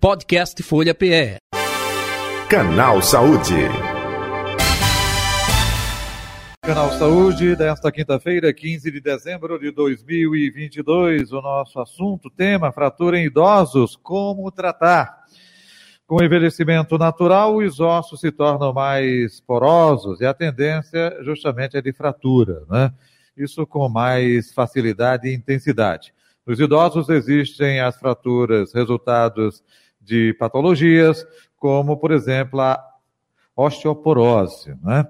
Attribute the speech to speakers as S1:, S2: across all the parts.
S1: Podcast Folha PE.
S2: Canal Saúde.
S3: Canal Saúde, desta quinta-feira, 15 de dezembro de 2022. O nosso assunto, tema, fratura em idosos, como tratar. Com o envelhecimento natural, os ossos se tornam mais porosos e a tendência justamente é de fratura, né? Isso com mais facilidade e intensidade. Nos idosos existem as fraturas resultados de patologias, como, por exemplo, a osteoporose, né?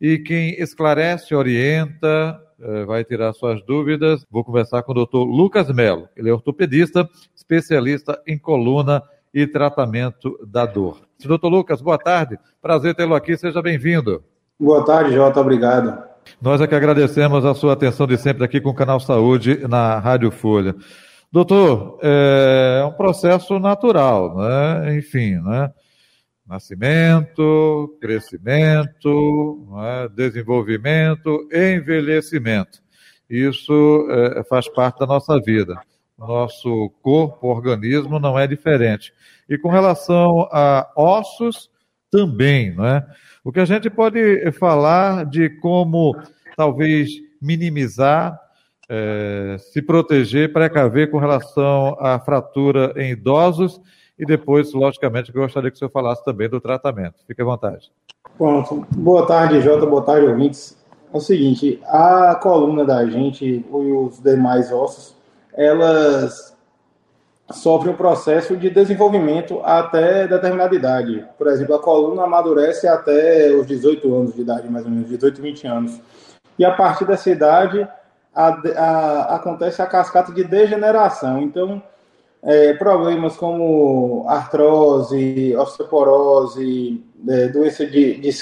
S3: E quem esclarece, orienta, eh, vai tirar suas dúvidas. Vou conversar com o doutor Lucas Melo. Ele é ortopedista, especialista em coluna e tratamento da dor. Doutor Lucas, boa tarde. Prazer tê-lo aqui, seja bem-vindo.
S4: Boa tarde, Jota, obrigado.
S3: Nós é que agradecemos a sua atenção de sempre aqui com o Canal Saúde na Rádio Folha. Doutor, é um processo natural, né? Enfim, né? Nascimento, crescimento, né? desenvolvimento, envelhecimento. Isso é, faz parte da nossa vida nosso corpo, organismo não é diferente. E com relação a ossos, também, não é? O que a gente pode falar de como talvez minimizar, é, se proteger, precaver com relação à fratura em idosos e depois, logicamente, eu gostaria que o senhor falasse também do tratamento. Fique à vontade.
S4: Pronto. Boa tarde, Jota. Boa tarde, ouvintes. É o seguinte, a coluna da gente e os demais ossos elas sofrem um processo de desenvolvimento até determinada idade. Por exemplo, a coluna amadurece até os 18 anos de idade, mais ou menos, 18, 20 anos. E a partir dessa idade, a, a, acontece a cascata de degeneração. Então, é, problemas como artrose, osteoporose, é, doença de, de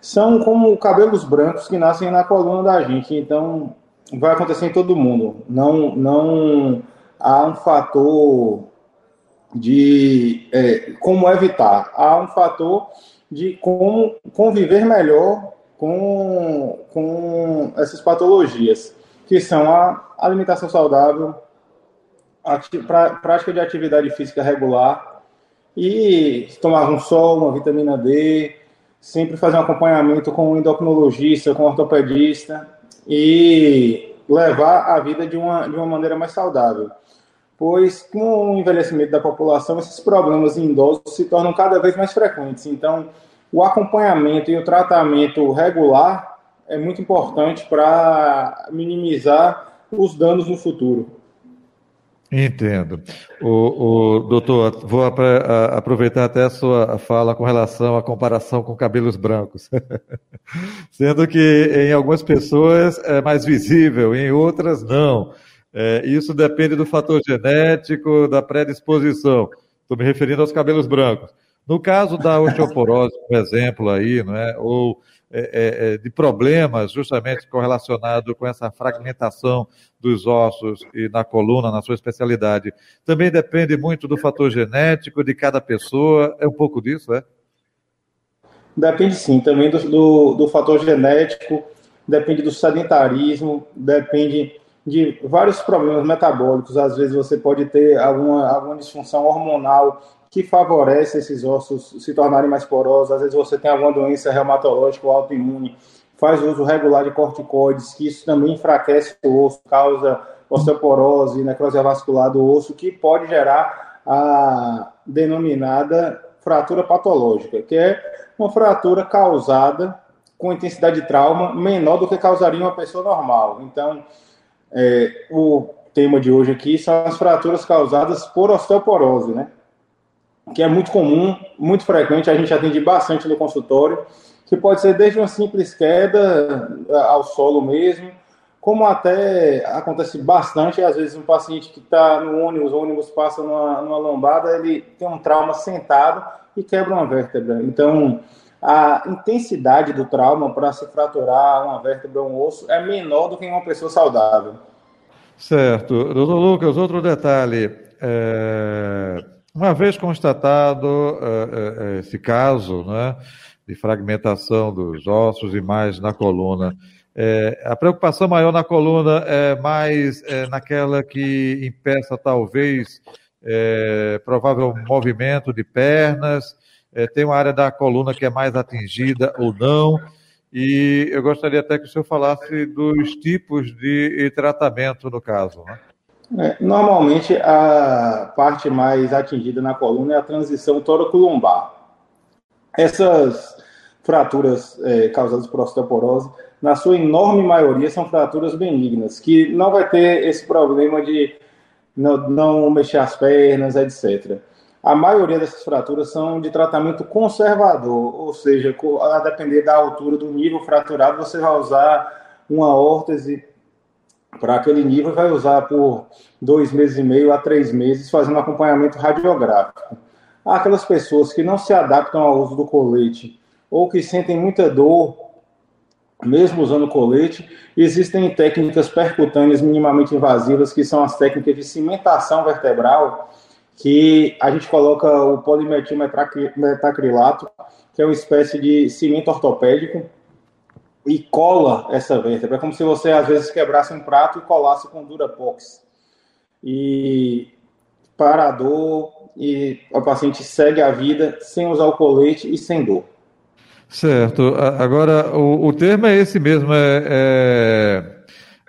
S4: são como cabelos brancos que nascem na coluna da gente. Então, vai acontecer em todo mundo. Não, não há um fator de é, como evitar. Há um fator de como conviver melhor com, com essas patologias, que são a alimentação saudável, a prática de atividade física regular e tomar um sol, uma vitamina D, sempre fazer um acompanhamento com um endocrinologista, com um ortopedista e levar a vida de uma, de uma maneira mais saudável. Pois, com o envelhecimento da população, esses problemas em idosos se tornam cada vez mais frequentes. Então, o acompanhamento e o tratamento regular é muito importante para minimizar os danos no futuro.
S3: Entendo. O, o doutor, vou aproveitar até a sua fala com relação à comparação com cabelos brancos. Sendo que em algumas pessoas é mais visível, em outras não. É, isso depende do fator genético, da predisposição. Estou me referindo aos cabelos brancos. No caso da osteoporose, por exemplo, aí, não é? ou é, é, é, de problemas justamente correlacionado com essa fragmentação dos ossos e na coluna, na sua especialidade. Também depende muito do fator genético de cada pessoa, é um pouco disso, é?
S4: Depende sim, também do, do, do fator genético, depende do sedentarismo, depende de vários problemas metabólicos. Às vezes você pode ter alguma, alguma disfunção hormonal que favorece esses ossos se tornarem mais porosos. Às vezes você tem alguma doença reumatológica ou autoimune, faz uso regular de corticoides, que isso também enfraquece o osso, causa osteoporose, necrose vascular do osso, que pode gerar a denominada fratura patológica, que é uma fratura causada com intensidade de trauma menor do que causaria uma pessoa normal. Então, é, o tema de hoje aqui são as fraturas causadas por osteoporose, né? Que é muito comum, muito frequente, a gente atende bastante no consultório, que pode ser desde uma simples queda eh, ao solo mesmo, como até acontece bastante, às vezes um paciente que está no ônibus, o ônibus passa numa, numa lombada, ele tem um trauma sentado e quebra uma vértebra. Então, a intensidade do trauma para se fraturar uma vértebra ou um osso é menor do que em uma pessoa saudável.
S3: Certo. Doutor Lucas, outro detalhe. É uma vez constatado uh, uh, esse caso né, de fragmentação dos ossos e mais na coluna, é, a preocupação maior na coluna é mais é, naquela que impeça, talvez, é, provável movimento de pernas, tem uma área da coluna que é mais atingida ou não. E eu gostaria até que o senhor falasse dos tipos de tratamento no caso. Né?
S4: É, normalmente, a parte mais atingida na coluna é a transição tóraco-lombar. Essas fraturas é, causadas por osteoporose, na sua enorme maioria, são fraturas benignas, que não vai ter esse problema de não, não mexer as pernas, etc. A maioria dessas fraturas são de tratamento conservador, ou seja, a depender da altura do nível fraturado, você vai usar uma órtese para aquele nível vai usar por dois meses e meio a três meses, fazendo acompanhamento radiográfico. Aquelas pessoas que não se adaptam ao uso do colete ou que sentem muita dor, mesmo usando colete, existem técnicas percutâneas minimamente invasivas, que são as técnicas de cimentação vertebral, que a gente coloca o polimetilmetacrilato, que é uma espécie de cimento ortopédico, e cola essa vértebra. É como se você, às vezes, quebrasse um prato e colasse com Durapox. E para a dor, e o paciente segue a vida sem usar o colete e sem dor.
S3: Certo. Agora, o, o termo é esse mesmo, é,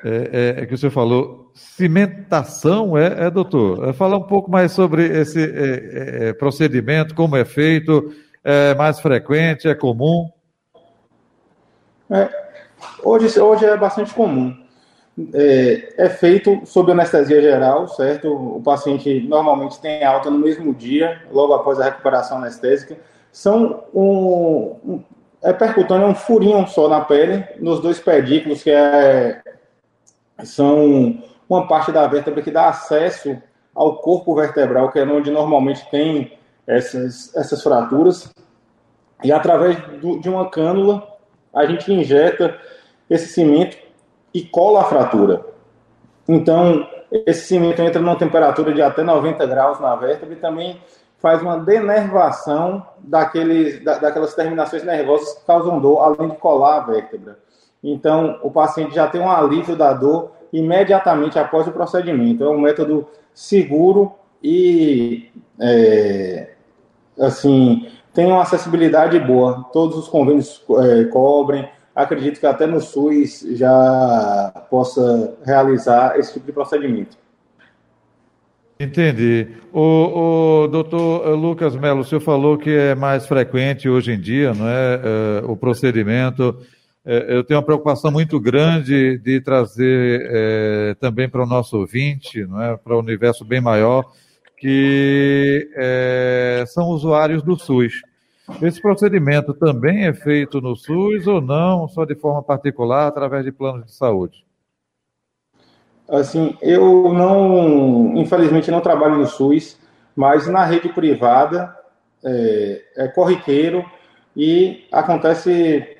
S3: é, é, é que o senhor falou, cimentação, é, é doutor? É falar um pouco mais sobre esse é, é, procedimento, como é feito, é mais frequente, é comum?
S4: É, hoje, hoje é bastante comum. É, é, feito sob anestesia geral, certo? O paciente normalmente tem alta no mesmo dia, logo após a recuperação anestésica. São um, um é percutâneo, é um furinho só na pele, nos dois pedículos, que é, são uma parte da vértebra que dá acesso ao corpo vertebral, que é onde normalmente tem essas, essas fraturas. E através do, de uma cânula, a gente injeta esse cimento e cola a fratura. Então, esse cimento entra numa temperatura de até 90 graus na vértebra e também faz uma denervação daqueles, da, daquelas terminações nervosas que causam dor, além de colar a vértebra. Então, o paciente já tem um alívio da dor imediatamente após o procedimento. É um método seguro e, é, assim, tem uma acessibilidade boa. Todos os convênios é, cobrem. Acredito que até no SUS já possa realizar esse tipo de procedimento.
S3: Entendi. O, o doutor Lucas Melo, o senhor falou que é mais frequente hoje em dia, não é, é o procedimento. É, eu tenho uma preocupação muito grande de trazer também para o nosso ouvinte, não é, para o universo bem maior, que é, são usuários do SUS. Esse procedimento também é feito no SUS ou não, só de forma particular, através de planos de saúde?
S4: Assim, eu não, infelizmente, não trabalho no SUS, mas na rede privada é, é corriqueiro e acontece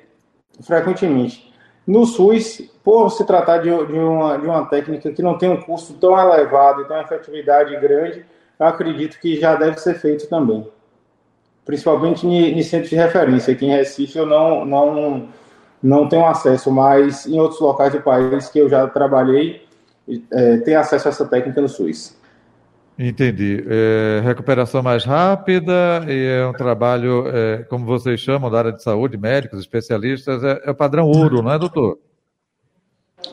S4: frequentemente. No SUS, por se tratar de, de, uma, de uma técnica que não tem um custo tão elevado e tem uma efetividade grande, eu acredito que já deve ser feito também. Principalmente em, em centros de referência. Aqui em Recife eu não, não, não tenho acesso, mas em outros locais do país que eu já trabalhei, é, tem acesso a essa técnica no SUS.
S3: Entendi. É, recuperação mais rápida e é um trabalho, é, como vocês chamam, da área de saúde, médicos, especialistas, é, é o padrão ouro, não é, doutor?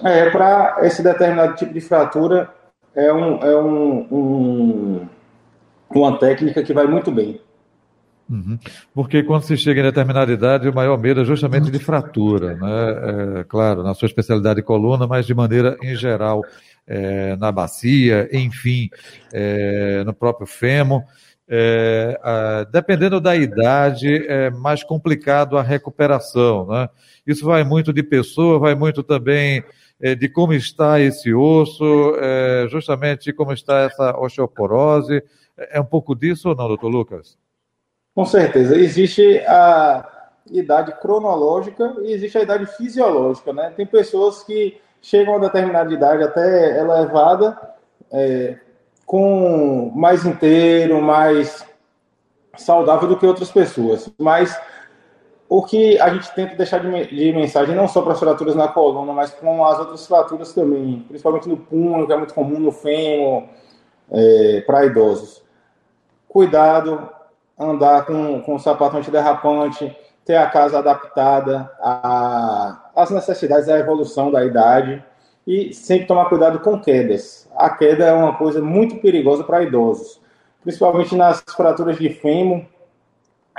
S4: É, para esse determinado tipo de fratura, é, um, é um, um, uma técnica que vai muito bem.
S3: Uhum. Porque quando se chega em determinada idade, o maior medo é justamente de fratura, né? É, claro, na sua especialidade de coluna, mas de maneira em geral, é, na bacia, enfim, é, no próprio fêmur. É, a, dependendo da idade, é mais complicado a recuperação, né? Isso vai muito de pessoa, vai muito também é, de como está esse osso, é, justamente como está essa osteoporose. É um pouco disso ou não, doutor Lucas?
S4: Com certeza. Existe a idade cronológica e existe a idade fisiológica, né? Tem pessoas que chegam a determinada idade até elevada, é, com mais inteiro, mais saudável do que outras pessoas. Mas o que a gente tenta deixar de, de mensagem não só para as fraturas na coluna, mas com as outras fraturas também, principalmente no punho, que é muito comum no fêmur, é, para idosos. Cuidado, andar com, com sapato antiderrapante, ter a casa adaptada às necessidades da evolução da idade e sempre tomar cuidado com quedas. A queda é uma coisa muito perigosa para idosos, principalmente nas fraturas de fêmur,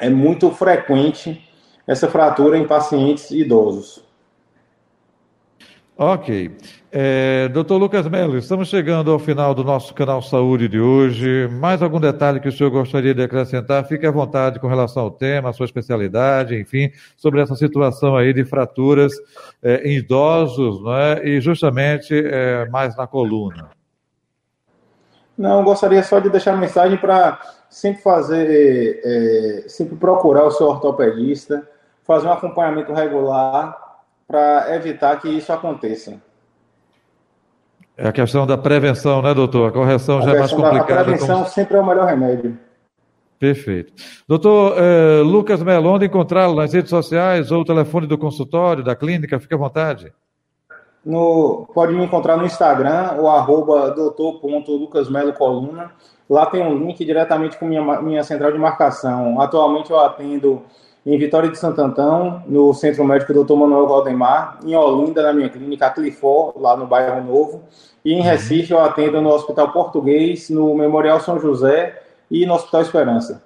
S4: é muito frequente essa fratura em pacientes idosos.
S3: Ok. É, doutor Lucas Melo, estamos chegando ao final do nosso canal Saúde de hoje. Mais algum detalhe que o senhor gostaria de acrescentar? Fique à vontade com relação ao tema, a sua especialidade, enfim, sobre essa situação aí de fraturas é, em idosos, não é? E justamente é, mais na coluna.
S4: Não, gostaria só de deixar mensagem para sempre fazer, é, sempre procurar o seu ortopedista, fazer um acompanhamento regular para evitar que isso aconteça.
S3: É a questão da prevenção, né, doutor? A correção a já é mais complicada.
S4: A prevenção como... sempre é o melhor remédio.
S3: Perfeito. Doutor eh, Lucas Melo, onde encontrá-lo? Nas redes sociais ou o telefone do consultório, da clínica? Fique à vontade.
S4: No, pode me encontrar no Instagram, o arroba doutor.lucasmelocoluna. Lá tem um link diretamente com minha, minha central de marcação. Atualmente eu atendo em Vitória de Santo Antão, no Centro Médico Dr. Manuel Valdemar, em Olinda, na minha clínica Clifor, lá no bairro Novo, e em uhum. Recife eu atendo no Hospital Português, no Memorial São José e no Hospital Esperança.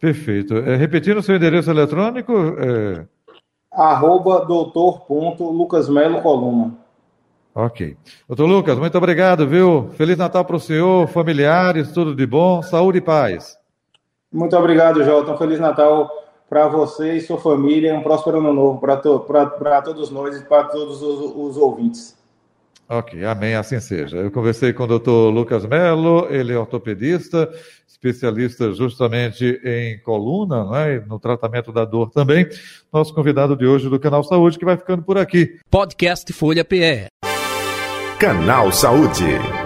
S3: Perfeito. É, repetindo o seu endereço eletrônico? É...
S4: Arroba doutor.lucasmelo Coluna.
S3: Ok. Doutor Lucas, muito obrigado, viu? Feliz Natal para o senhor, familiares, tudo de bom, saúde e paz.
S4: Muito obrigado, Jota. Feliz Natal para você e sua família. Um próspero ano novo para to todos nós e para todos os, os, ouvintes.
S3: Ok, amém, assim seja. Eu conversei com o doutor Lucas Melo, ele é ortopedista, especialista justamente em coluna, né, no tratamento da dor também. Nosso convidado de hoje do Canal Saúde, que vai ficando por aqui.
S1: Podcast Folha PE.
S2: Canal Saúde.